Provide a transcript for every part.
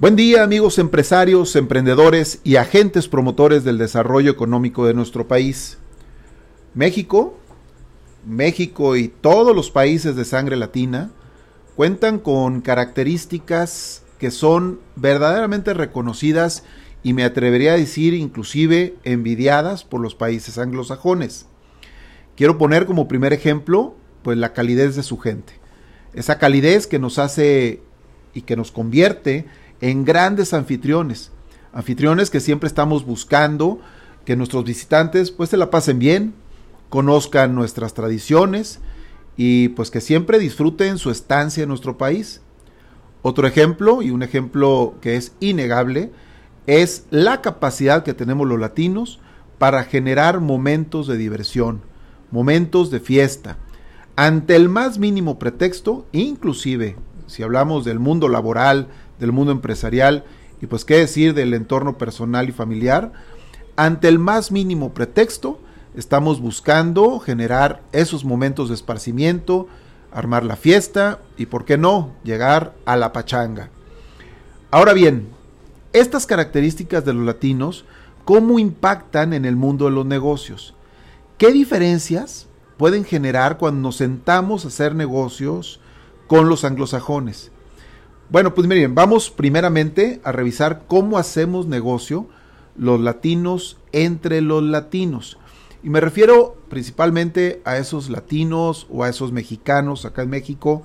Buen día amigos empresarios, emprendedores y agentes promotores del desarrollo económico de nuestro país. México, México y todos los países de sangre latina cuentan con características que son verdaderamente reconocidas y me atrevería a decir inclusive envidiadas por los países anglosajones. Quiero poner como primer ejemplo pues la calidez de su gente. Esa calidez que nos hace y que nos convierte en grandes anfitriones, anfitriones que siempre estamos buscando que nuestros visitantes pues se la pasen bien, conozcan nuestras tradiciones y pues que siempre disfruten su estancia en nuestro país. Otro ejemplo, y un ejemplo que es innegable, es la capacidad que tenemos los latinos para generar momentos de diversión, momentos de fiesta, ante el más mínimo pretexto, inclusive si hablamos del mundo laboral, del mundo empresarial y pues qué decir del entorno personal y familiar, ante el más mínimo pretexto estamos buscando generar esos momentos de esparcimiento, armar la fiesta y, por qué no, llegar a la pachanga. Ahora bien, estas características de los latinos, ¿cómo impactan en el mundo de los negocios? ¿Qué diferencias pueden generar cuando nos sentamos a hacer negocios con los anglosajones? Bueno, pues miren, vamos primeramente a revisar cómo hacemos negocio los latinos entre los latinos. Y me refiero principalmente a esos latinos o a esos mexicanos acá en México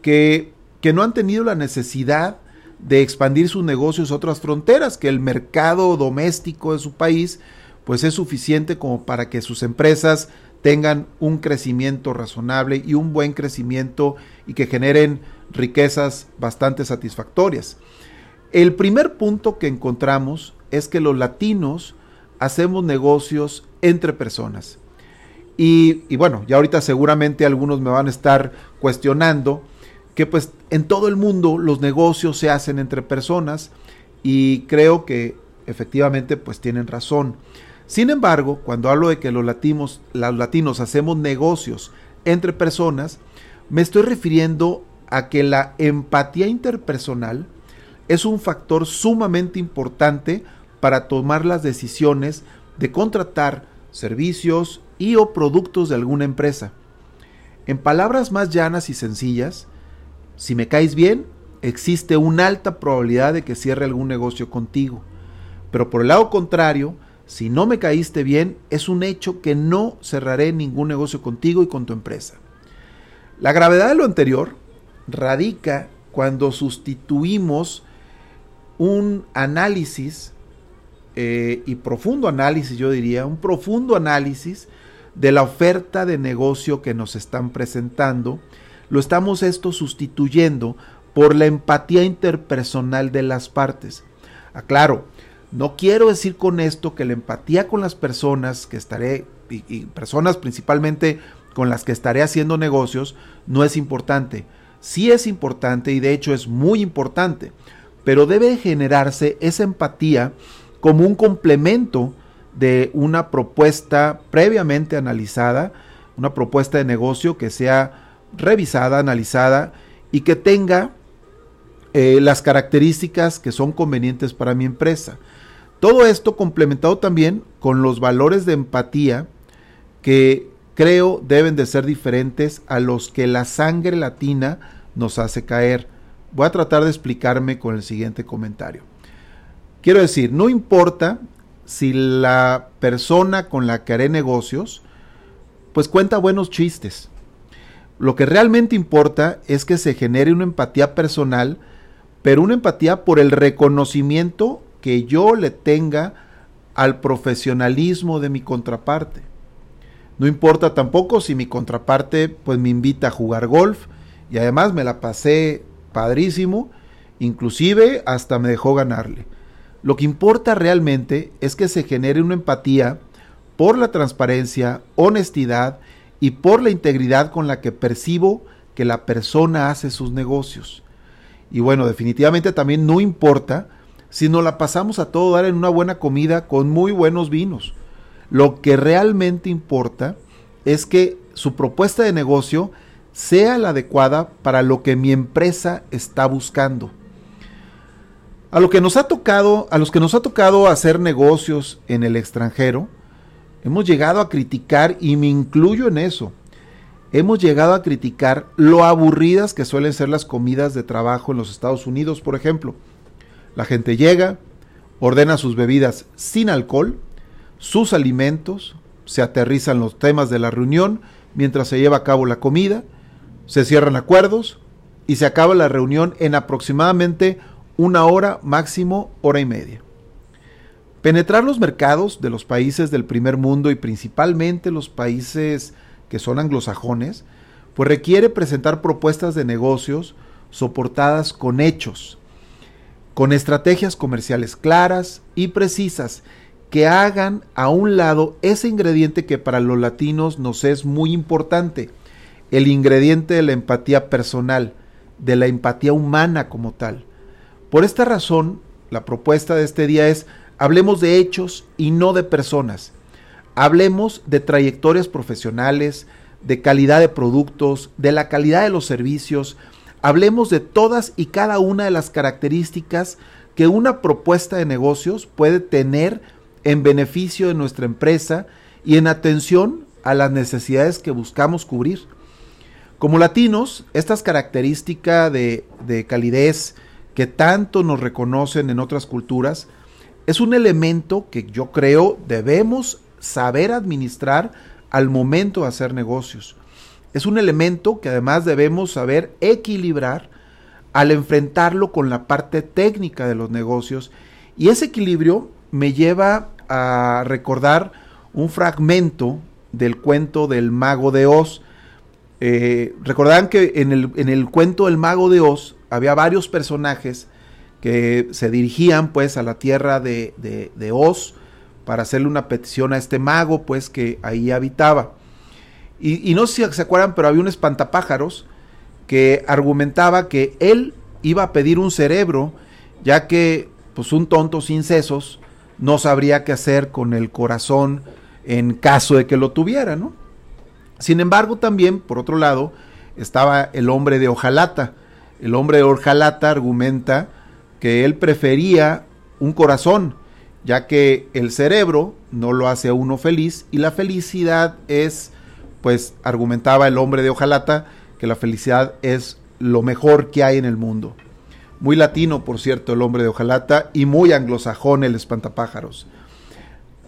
que, que no han tenido la necesidad de expandir sus negocios a otras fronteras, que el mercado doméstico de su país pues es suficiente como para que sus empresas tengan un crecimiento razonable y un buen crecimiento y que generen riquezas bastante satisfactorias. El primer punto que encontramos es que los latinos hacemos negocios entre personas. Y, bueno, ya ahorita seguramente algunos me van a estar cuestionando que pues en todo el mundo los negocios se hacen entre personas y creo que efectivamente pues tienen razón. Sin embargo, cuando hablo de que los latinos, los latinos hacemos negocios entre personas, me estoy refiriendo a que la empatía interpersonal es un factor sumamente importante para tomar las decisiones de contratar servicios y o productos de alguna empresa. En palabras más llanas y sencillas, si me caes bien, existe una alta probabilidad de que cierre algún negocio contigo. Pero por el lado contrario, si no me caíste bien, es un hecho que no cerraré ningún negocio contigo y con tu empresa. La gravedad de lo anterior radica cuando sustituimos un análisis eh, y profundo análisis, yo diría, un profundo análisis de la oferta de negocio que nos están presentando, lo estamos esto sustituyendo por la empatía interpersonal de las partes. Aclaro, no quiero decir con esto que la empatía con las personas que estaré, y, personas principalmente con las que estaré haciendo negocios, no es importante. Sí es importante y de hecho es muy importante, pero debe generarse esa empatía como un complemento de una propuesta previamente analizada, una propuesta de negocio que sea revisada, analizada y que tenga eh, las características que son convenientes para mi empresa. Todo esto complementado también con los valores de empatía que creo deben de ser diferentes a los que la sangre latina nos hace caer. Voy a tratar de explicarme con el siguiente comentario. Quiero decir, no importa si la persona con la que haré negocios, pues cuenta buenos chistes. Lo que realmente importa es que se genere una empatía personal, pero una empatía por el reconocimiento que yo le tenga al profesionalismo de mi contraparte. No importa tampoco si mi contraparte pues me invita a jugar golf y además me la pasé padrísimo, inclusive hasta me dejó ganarle. Lo que importa realmente es que se genere una empatía por la transparencia, honestidad y por la integridad con la que percibo que la persona hace sus negocios. Y bueno, definitivamente también no importa si nos la pasamos a todo dar en una buena comida con muy buenos vinos. Lo que realmente importa es que su propuesta de negocio sea la adecuada para lo que mi empresa está buscando. A lo que nos ha tocado, a los que nos ha tocado hacer negocios en el extranjero, hemos llegado a criticar y me incluyo en eso. Hemos llegado a criticar lo aburridas que suelen ser las comidas de trabajo en los Estados Unidos, por ejemplo. La gente llega, ordena sus bebidas sin alcohol, sus alimentos, se aterrizan los temas de la reunión mientras se lleva a cabo la comida, se cierran acuerdos y se acaba la reunión en aproximadamente una hora, máximo hora y media. Penetrar los mercados de los países del primer mundo y principalmente los países que son anglosajones, pues requiere presentar propuestas de negocios soportadas con hechos, con estrategias comerciales claras y precisas que hagan a un lado ese ingrediente que para los latinos nos es muy importante, el ingrediente de la empatía personal, de la empatía humana como tal. Por esta razón, la propuesta de este día es hablemos de hechos y no de personas. Hablemos de trayectorias profesionales, de calidad de productos, de la calidad de los servicios. Hablemos de todas y cada una de las características que una propuesta de negocios puede tener en beneficio de nuestra empresa y en atención a las necesidades que buscamos cubrir. Como latinos, estas características de, de calidez que tanto nos reconocen en otras culturas, es un elemento que yo creo debemos saber administrar al momento de hacer negocios. Es un elemento que además debemos saber equilibrar al enfrentarlo con la parte técnica de los negocios y ese equilibrio me lleva a recordar un fragmento del cuento del mago de Oz. Eh, recordarán que en el, en el, cuento del mago de Oz había varios personajes que se dirigían pues a la tierra de, de, de Oz para hacerle una petición a este mago pues que ahí habitaba. Y, y no sé si se acuerdan, pero había un espantapájaros que argumentaba que él iba a pedir un cerebro, ya que pues un tonto sin sesos no sabría qué hacer con el corazón en caso de que lo tuviera, ¿no? Sin embargo, también, por otro lado, estaba el hombre de hojalata. El hombre de hojalata argumenta que él prefería un corazón, ya que el cerebro no lo hace a uno feliz y la felicidad es, pues argumentaba el hombre de hojalata, que la felicidad es lo mejor que hay en el mundo. Muy latino, por cierto, el hombre de hojalata y muy anglosajón el espantapájaros.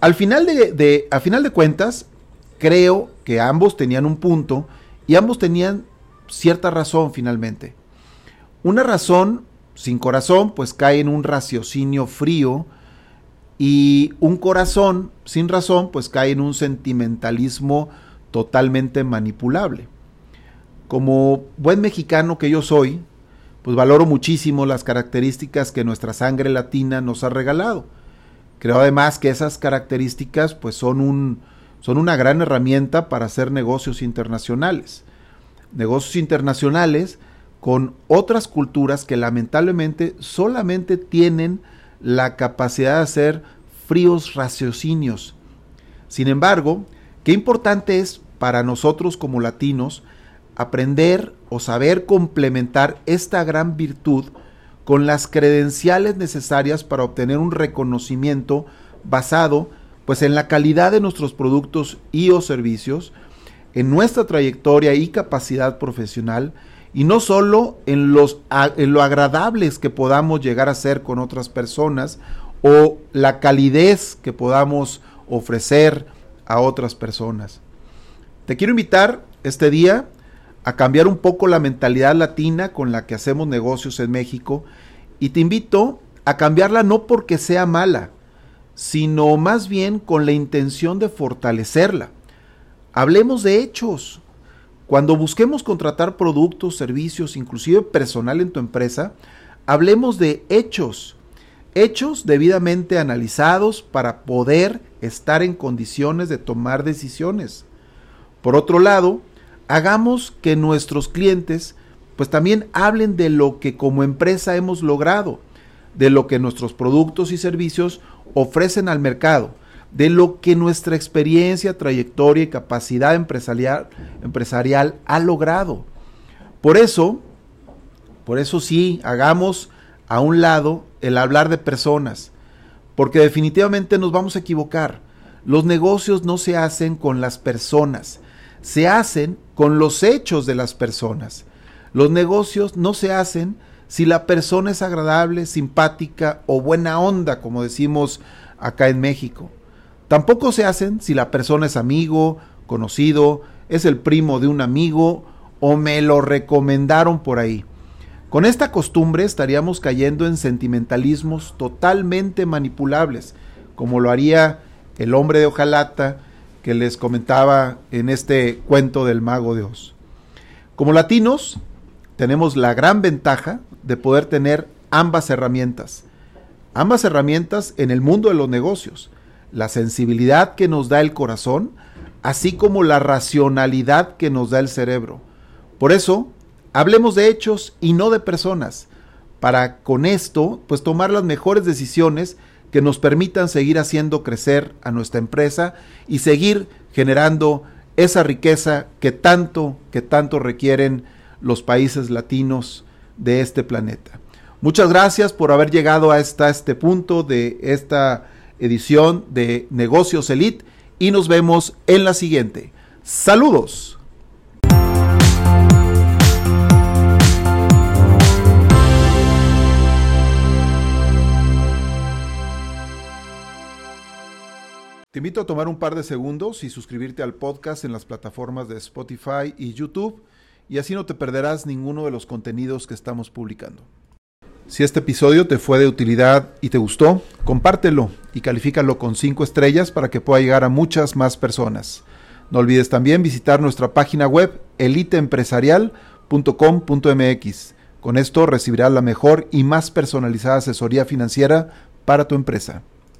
Al final de, final de cuentas, creo que ambos tenían un punto y ambos tenían cierta razón finalmente. Una razón sin corazón, pues cae en un raciocinio frío y un corazón sin razón, pues cae en un sentimentalismo totalmente manipulable. Como buen mexicano que yo soy, pues valoro muchísimo las características que nuestra sangre latina nos ha regalado. Creo además que esas características pues son, un, son una gran herramienta para hacer negocios internacionales. Negocios internacionales con otras culturas que lamentablemente solamente tienen la capacidad de hacer fríos raciocinios. Sin embargo, qué importante es para nosotros como latinos aprender o saber complementar esta gran virtud con las credenciales necesarias para obtener un reconocimiento basado pues en la calidad de nuestros productos y o servicios, en nuestra trayectoria y capacidad profesional y no solo en, los, en lo agradables que podamos llegar a ser con otras personas o la calidez que podamos ofrecer a otras personas. Te quiero invitar este día a cambiar un poco la mentalidad latina con la que hacemos negocios en México y te invito a cambiarla no porque sea mala, sino más bien con la intención de fortalecerla. Hablemos de hechos. Cuando busquemos contratar productos, servicios, inclusive personal en tu empresa, hablemos de hechos. Hechos debidamente analizados para poder estar en condiciones de tomar decisiones. Por otro lado, hagamos que nuestros clientes pues también hablen de lo que como empresa hemos logrado, de lo que nuestros productos y servicios ofrecen al mercado, de lo que nuestra experiencia, trayectoria y capacidad empresarial, empresarial ha logrado. Por eso, por eso sí, hagamos a un lado el hablar de personas, porque definitivamente nos vamos a equivocar. Los negocios no se hacen con las personas, se hacen con los hechos de las personas. Los negocios no se hacen si la persona es agradable, simpática o buena onda, como decimos acá en México. Tampoco se hacen si la persona es amigo, conocido, es el primo de un amigo o me lo recomendaron por ahí. Con esta costumbre estaríamos cayendo en sentimentalismos totalmente manipulables, como lo haría el hombre de hojalata que les comentaba en este cuento del mago de Oz. Como latinos, tenemos la gran ventaja de poder tener ambas herramientas. Ambas herramientas en el mundo de los negocios. La sensibilidad que nos da el corazón, así como la racionalidad que nos da el cerebro. Por eso, hablemos de hechos y no de personas, para con esto, pues tomar las mejores decisiones que nos permitan seguir haciendo crecer a nuestra empresa y seguir generando esa riqueza que tanto, que tanto requieren los países latinos de este planeta. Muchas gracias por haber llegado hasta este punto de esta edición de Negocios Elite y nos vemos en la siguiente. Saludos. Te invito a tomar un par de segundos y suscribirte al podcast en las plataformas de Spotify y YouTube y así no te perderás ninguno de los contenidos que estamos publicando. Si este episodio te fue de utilidad y te gustó, compártelo y califícalo con 5 estrellas para que pueda llegar a muchas más personas. No olvides también visitar nuestra página web eliteempresarial.com.mx. Con esto recibirás la mejor y más personalizada asesoría financiera para tu empresa.